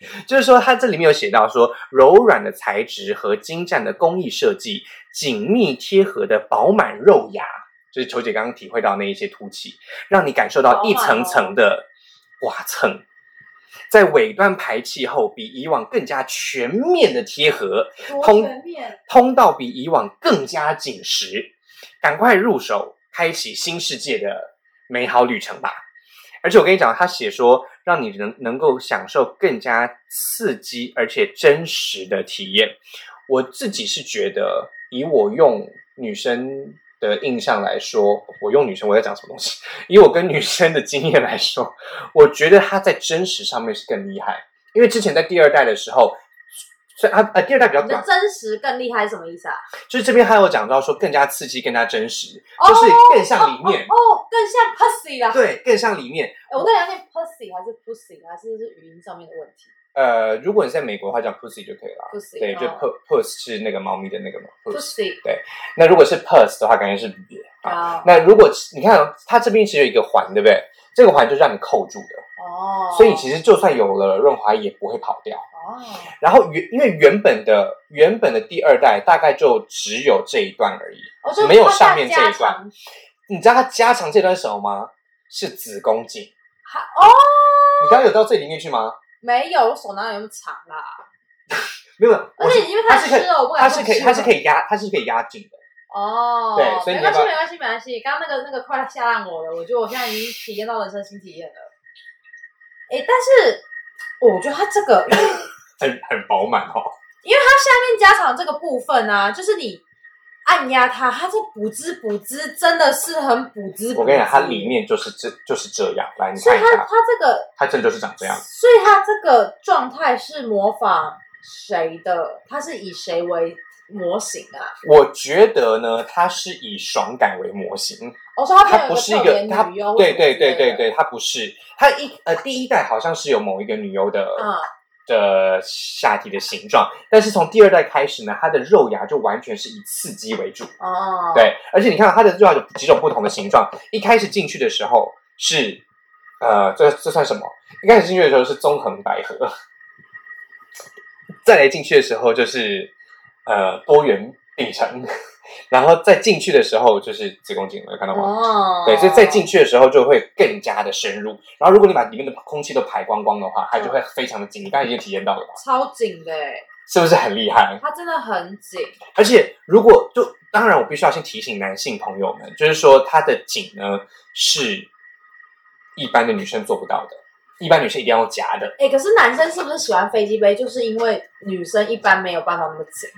就是说，它这里面有写到说，柔软的材质和精湛的工艺设计，紧密贴合的饱满肉芽，就是球姐刚刚体会到那一些凸起，让你感受到一层层的刮蹭，在尾端排气后，比以往更加全面的贴合，通，通道比以往更加紧实，赶快入手，开启新世界的美好旅程吧！而且我跟你讲，他写说，让你能能够享受更加刺激而且真实的体验。我自己是觉得，以我用女生的印象来说，我用女生我在讲什么东西？以我跟女生的经验来说，我觉得它在真实上面是更厉害，因为之前在第二代的时候。虽然它呃第二代比较短，你的真实更厉害是什么意思啊？就是这边还有讲到说更加刺激、更加真实，哦就是更像里面，哦，哦更像 pussy 啦。对，更像里面。哎，我在想念 pussy 还是 pussy，还是是语音上面的问题呃，如果你在美国的话，叫 pussy 就可以了。？pussy，对，就哦 puss 是那个猫咪的那个嘛 puss。pussy 那如果是 puss 的话，感觉是别啊。啊，那如果你看哦它这边其实有一个环，对不对？这个环就让你扣住的，哦，所以其实就算有了润滑液也不会跑掉。哦，然后原因为原本的原本的第二代大概就只有这一段而已，哦就没有上面这一段。你知道它加长这段是什么吗？是子宫颈。还哦，你刚刚有到最里面去吗？没有，我手哪有那么长啦？没有，而且因为它是它是可以，动它是可以。以压，它是可以压紧的。哦，对所以没关系，没关系，没关系。刚刚那个那个快吓烂我了，我觉得我现在已经体验到人生新体验了。哎，但是我觉得它这个，很很饱满哦。因为它下面加长这个部分啊，就是你按压它，它这补汁补汁真的是很补汁。我跟你讲，它里，面就是这就是这样。来，你所以它看一下，它这个，它真的就是长这样。所以它这个状态是模仿谁的？它是以谁为模型啊？我觉得呢，它是以爽感为模型，我说它它不是一，个它女优，对对对对，对，它不是。它一呃第一代好像是有某一个女优的嗯，的下体的形状，但是从第二代开始呢，它的肉芽就完全是以刺激为主。哦，，对，而且你看它的肉芽有几种不同的形状。一开始进去的时候是，呃，这这算什么？一开始进去的时候是纵横捭阖，再来进去的时候就是呃多元并成，然后再进去的时候就是子宫颈了，有看到吗？哦，对，所以再进去的时候就会更加的深入。然后如果你把里面的空气都排光光的话，它就会非常的紧。你刚才已经体验到了吧？超紧的哎，是不是很厉害？它真的很紧。而且如果就当然，我必须要先提醒男性朋友们，就是说它的紧呢是一般的女生做不到的，一般女生一定要用夹的。哎、可是男生是不是喜欢飞机杯？就是因为女生一般没有办法那么紧。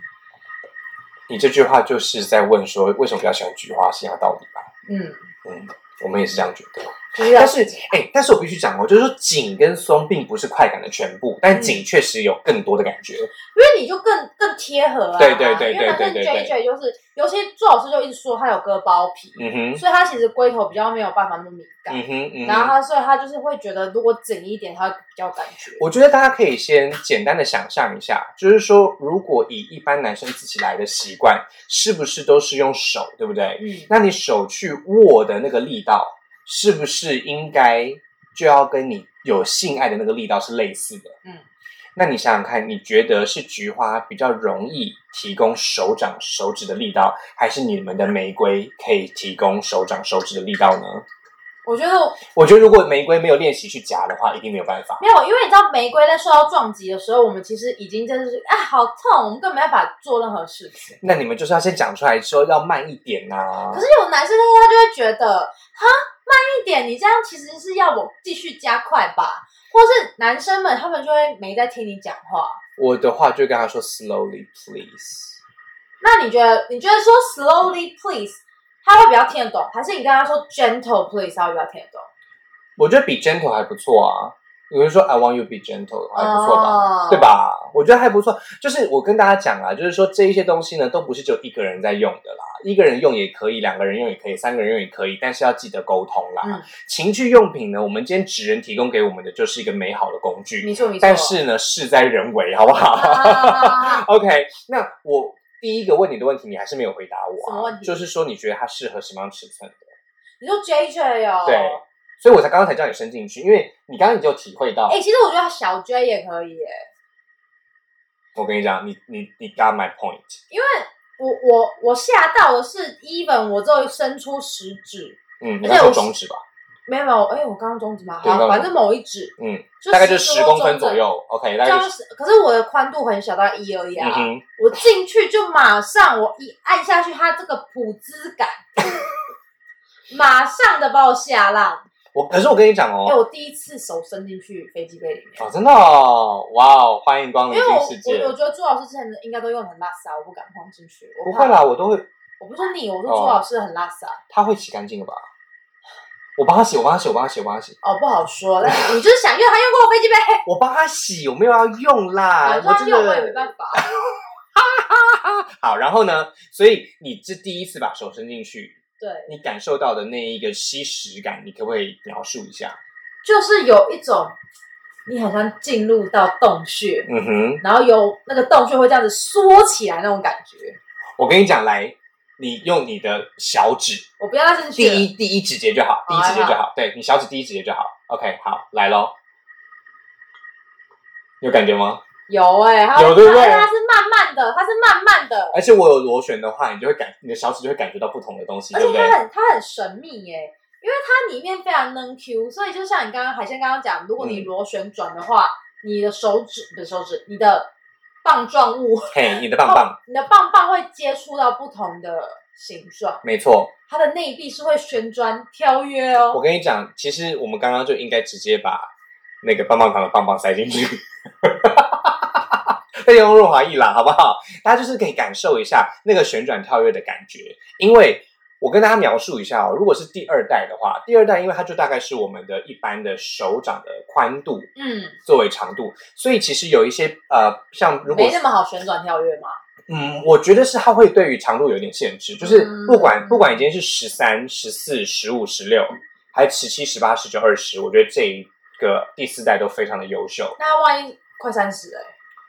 你这句话就是在问说为什么比较喜欢菊花是一样的道理吧？嗯，嗯，我们也是这样觉得。就是但是，哎、但是我必须讲哦，就是说紧跟松并不是快感的全部，但紧确实有更多的感觉。因为你就更更贴合啊。对对对因为男生对对对 J J 就是，尤其朱老师就一直说他有割包皮，嗯哼，所以他其实龟头比较没有办法那么敏感。嗯哼，嗯然后哼。他所以他就是会觉得，如果紧一点，他会比较感觉。我觉得大家可以先简单的想象一下，就是说，如果以一般男生自己来的习惯，是不是都是用手，对不对？嗯，那你手去握的那个力道，是不是应该就要跟你有性爱的那个力道是类似的？嗯，那你想想看，你觉得是菊花比较容易提供手掌手指的力道，还是你们的玫瑰可以提供手掌手指的力道呢？我觉得我觉得如果玫瑰没有练习去夹的话，一定没有办法。没有，因为你知道玫瑰在受到撞击的时候，我们其实已经真的是啊好痛，我们根本没办法做任何事情。那你们就是要先讲出来说要慢一点呐、可是有男生他就会觉得，哈慢一点，你这样其实是要我继续加快吧，或是男生们他们就会没在听你讲话。我的话就跟他说 slowly please。那你觉得，你觉得说 slowly please，他会比较听得懂，还是你跟他说 gentle please，他会比较听得懂？我觉得比 gentle 还不错啊。有人说 I want you be gentle 还不错吧，哦对？吧？我觉得还不错。就是我跟大家讲啊，就是说这一些东西呢，都不是只有一个人在用的啦，一个人用也可以，两个人用也可以，三个人用也可以，但是要记得沟通啦。嗯情趣用品呢，我们今天职人提供给我们的就是一个美好的工具，没错没错。但是呢，事在人为，好不好？啊 OK，那我第一个问你的问题，你还是没有回答我、啊。什么问题就是说，你觉得它适合什么样尺寸的？你说 JJ 哦，对所以我才刚刚才叫你伸进去，因为你刚刚你就体会到。哎、其实我觉得小 J 也可以耶，我跟你讲，你你你 got my point。因为我我我吓到的是，even 我只有伸出食指，嗯，你且我中指吧？没有没有，哎、我刚刚中指嘛，好反正某一指，嗯，就大概就十。公分左右。OK，这大概就是可是我的宽度很小，大概一而已啊。嗯哼，我进去就马上，我一按下去，它这个普兹感，马上的把我吓烂。我可是我跟你讲哎、哦，我第一次手伸进去飞机杯里面，哦，真的哦，哇哦，欢迎光临因为我新世界我我。觉得朱老师之前的应该都用得很拉撒，我不敢放进去。我怕不会啦，我都会，我不是你，我说哦朱老师很拉撒。他会洗干净的吧？我帮他洗，我帮他洗，我帮他洗，我帮他洗，哦，不好说。但你就是想用，他用过我飞机杯，我帮他洗，我没有要用啦，我真用我也没的。办法。好，然后呢？所以你这第一次把手伸进去，对，你感受到的那一个吸食感，你可不可以描述一下？就是有一种你好像进入到洞穴，嗯哼，然后有那个洞穴会这样子缩起来那种感觉。我跟你讲，来，你用你的小指，我不要再进去了。第一第一指节就好，第一指节就好，对你小指第一指节就好。OK，好，来喽，有感觉吗？有哎、它有对不对而且它是慢慢的，它是慢慢的，而且我有螺旋的话，你就会感，你的小指就会感觉到不同的东西，而对不对？且它很它很神秘耶、因为它里面非常能 Q，所以就像你刚刚海鲜刚刚讲，如果你嗯螺旋转的话，你的手指不是手指，你的棒状物，嘿，你的棒棒，你的棒棒会接触到不同的形状，没错。它的内壁是会旋转跳跃哦。我跟你讲，其实我们刚刚就应该直接把那个棒棒糖的棒棒塞进去，再用润滑液啦，好不好？大家就是可以感受一下那个旋转跳跃的感觉，因为。我跟大家描述一下哦，如果是第二代的话，第二代因为它就大概是我们的一般的手掌的宽度嗯，作为长度，所以其实有一些呃，像如果没那么好旋转跳跃吗。嗯，我觉得是它会对于长度有一点限制，就是嗯不管、不管已经是十三、十四、十五、十六，还十七、十八、十九、二十，我觉得这一个第四代都非常的优秀。那万一快三十哎？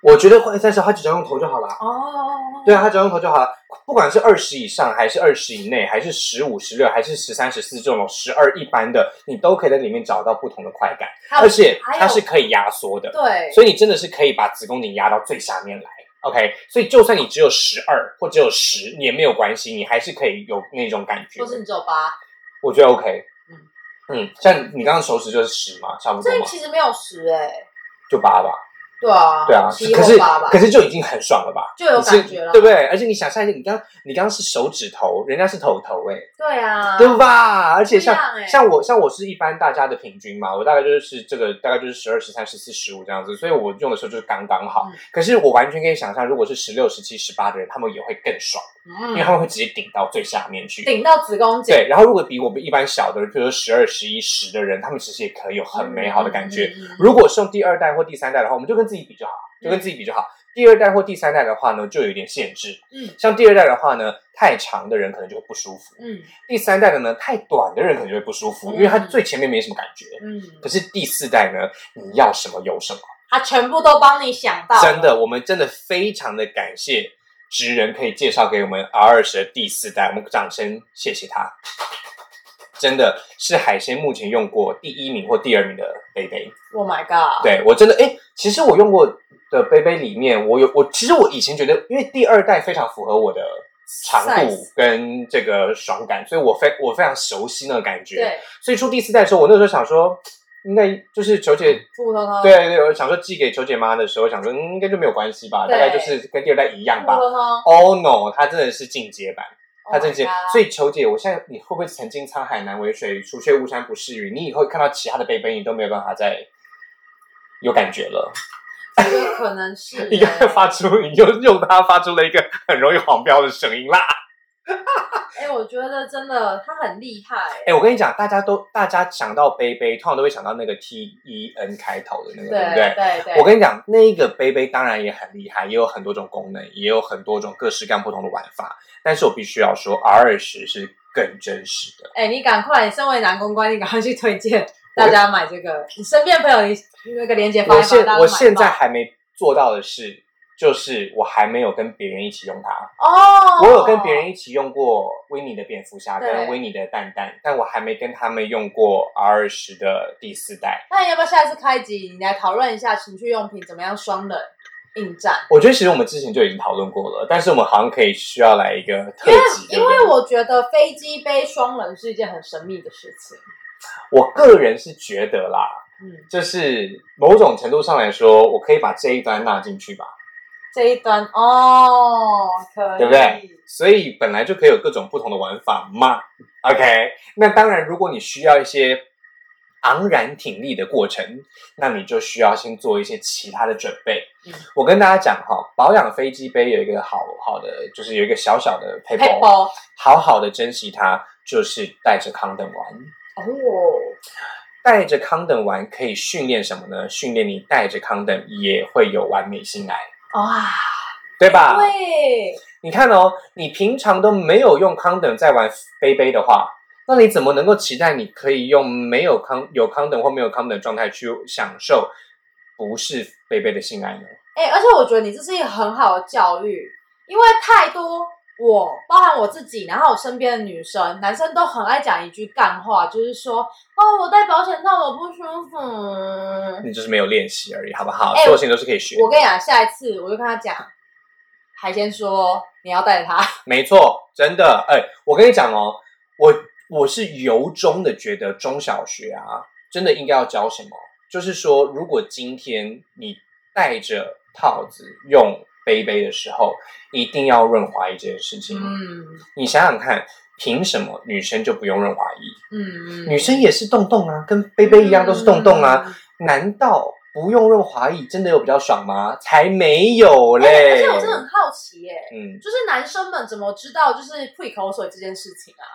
我觉得会但是它只要用头就好了。哦，对啊，它只要用头就好了。不管是二十以上，还是二十以内，还是十五、十六，还是十三、十四这种十二一般的，你都可以在里面找到不同的快感，而且它是可以压缩的，对，所以你真的是可以把子宫颈压到最下面来。OK，所以就算你只有十二或只有十，也没有关系，你还是可以有那种感觉或。是你只有八，我觉得 OK。嗯嗯，像你刚刚手指就是十嘛，差不多这嘛，其实没有十哎、就八吧。对啊，对啊，可是可是就已经很爽了吧？就有感觉了，对不对？而且你想象一下，你刚你刚刚是手指头，人家是头头哎、对啊，对吧？而且像、像我像我是一般大家的平均嘛，我大概就是这个大概就是十二、十三、十四、十五这样子，所以我用的时候就是刚刚好。嗯可是我完全可以想象，如果是十六、十七、十八的人，他们也会更爽，因为他嗯，们会直接顶到最下面去。顶到子宫颈，对，然后如果比我们一般小的，比如说十二、十一、十的人，他们其实也可以有很美好的感觉。如果是用第二代或第三代的话，我们就跟自己比就好，就跟自己比就好。第二代或第三代的话呢，就有一点限制。嗯像第二代的话呢，太长的人可能就会不舒服；嗯第三代的呢，太短的人可能就会不舒服，嗯因为他最前面没什么感觉。嗯，可是第四代呢，你要什么有什么，他全部都帮你想到，真的，我们真的非常的感谢职人可以介绍给我们 R 二十的第四代，我们掌声谢谢他。真的是海鲜目前用过第一名或第二名的杯杯。，Oh my god，对我真的哎，其实我用过的杯杯里面，我有我其实我以前觉得，因为第二代非常符合我的长度跟这个爽感，所以我非我非常熟悉那个感觉。对，所以出第四代的时候，我那时候想说，应该就是球姐。普普通通，对对，我想说寄给球姐妈的时候，想说、嗯、应该就没有关系吧，大概就是跟第二代一样吧，Oh no，它真的是进阶版，它真的是 Oh 所以球姐，我现在你会不会曾经沧海难为水，除却巫山不是云？你以后看到其他的杯杯，你都没有办法再有感觉了。这个可能是 你刚才发出，你就用它发出了一个很容易黄标的声音啦。哎、我觉得真的他很厉害、哎、我跟你讲，大家都大家想到杯杯，通常都会想到那个 T E N 开头的那个，对不对？对对，我跟你讲，那一个杯杯当然也很厉害，也有很多种功能，也有很多种各式各样不同的玩法。但是我必须要说，R 二十是更真实的。哎、你赶快，你身为男公关，你赶快去推荐大家买这个。你身边朋友，你那个链接发一发，我现在爆还没做到的是，就是我还没有跟别人一起用它。哦，我有跟别人一起用过维尼的蝙蝠侠跟维尼的蛋蛋，但我还没跟他们用过 R 二十的第四代。那你要不要下一次开集，你来讨论一下情趣用品怎么样双冷应战？我觉得其实我们之前就已经讨论过了，但是我们好像可以需要来一个特辑，因为我觉得飞机杯双人是一件很神秘的事情。我个人是觉得啦，嗯，就是某种程度上来说，我可以把这一端纳进去吧，这一端哦，可以，对不对？所以本来就可以有各种不同的玩法嘛。OK，那当然，如果你需要一些昂然挺立的过程，那你就需要先做一些其他的准备。嗯我跟大家讲哈，保养飞机杯有一个好好的，就是有一个小小的配 e 包好好的珍惜它，就是带着康等玩。哦，带着康等玩可以训练什么呢？训练你带着康等也会有完美性爱，哇，对吧？对，你看哦，你平常都没有用康等在玩杯杯的话，那你怎么能够期待你可以用没有康有康等或没有康等状态去享受不是杯杯的性爱呢？哎、而且我觉得你这是一个很好的教育，因为太多我，包含我自己，然后我身边的女生、男生都很爱讲一句干话，就是说，哦，我戴保险套我不舒服。你就是没有练习而已，好不好？哎所有事情都是可以学的。我跟你讲，下一次我就跟他讲，海鲜说你要带着他，没错，真的。哎，我跟你讲哦，我我是由衷的觉得中小学啊，真的应该要教什么？就是说，如果今天你带着套子用杯杯的时候，一定要润滑液这件事情。嗯你想想看，凭什么女生就不用润滑液？嗯，女生也是洞洞啊，跟杯杯一样都是洞洞啊。嗯。难道不用润滑液真的有比较爽吗？才没有哎嘞！而且我真的很好奇耶、嗯，就是男生们怎么知道就是吐口水这件事情啊？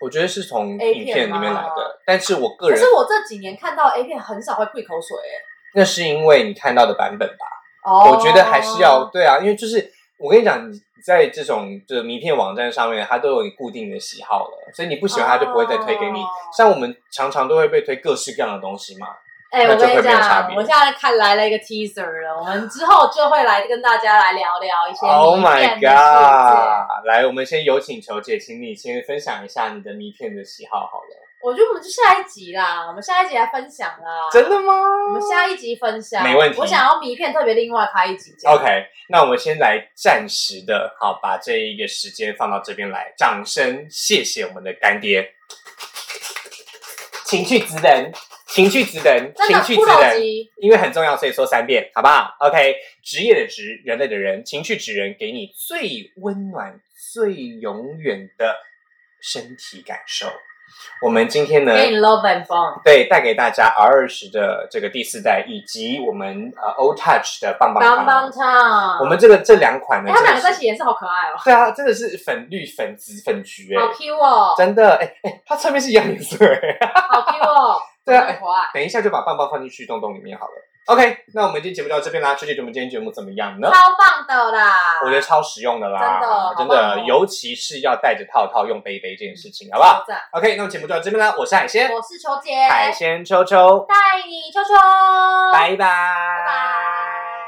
我觉得是从 A 影片里面来的，但是我个人可是我这几年看到 A 片很少会吐口水耶、那是因为你看到的版本吧。哦我觉得还是要对啊，因为就是我跟你讲，你在这种就是迷片网站上面，它都有你固定的喜好了，所以你不喜欢它就不会再推给你。哦像我们常常都会被推各式各样的东西嘛。哎、会我跟你讲，我现在看来了一个 teaser 了，我们之后就会来跟大家来聊聊一些 Oh my god！来，我们先有请球姐，请你先分享一下你的名片的喜好好了。我觉得我们就下一集啦，我们下一集来分享啦。真的吗？我们下一集分享，没问题我想要迷片特别另外开一集讲。OK，那我们先来暂时的，好，把这一个时间放到这边来，掌声谢谢我们的干爹，情绪职人，情绪职人，情绪职人，因为很重要，所以说三遍，好不好？OK，职业的职，人类的人，情绪职人，给你最温暖、最永远的身体感受。我们今天呢，给你 love and fun。对，带给大家 R 二十的这个第四代，以及我们呃 O Touch 的棒棒糖。棒棒糖，我们这个这两款呢，它，们两个在一起颜色好可爱哦，对啊，真的是粉绿、粉紫、粉橘哎、好 Q 哦，真的哎哎，它侧面是一样颜色哎、好 Q 哦，对啊很可爱，等一下就把棒棒放进去洞洞里面好了。OK，那我们今天节目就到这边啦。秋姐我们今天节目怎么样呢？超棒的啦！我觉得超实用的啦，真的真的，尤其是要带着套套用杯杯这件事情，好不好？OK，那么节目就到这边啦。我是海鲜，我是球姐，海鲜秋秋，带你秋秋，拜拜，拜拜拜。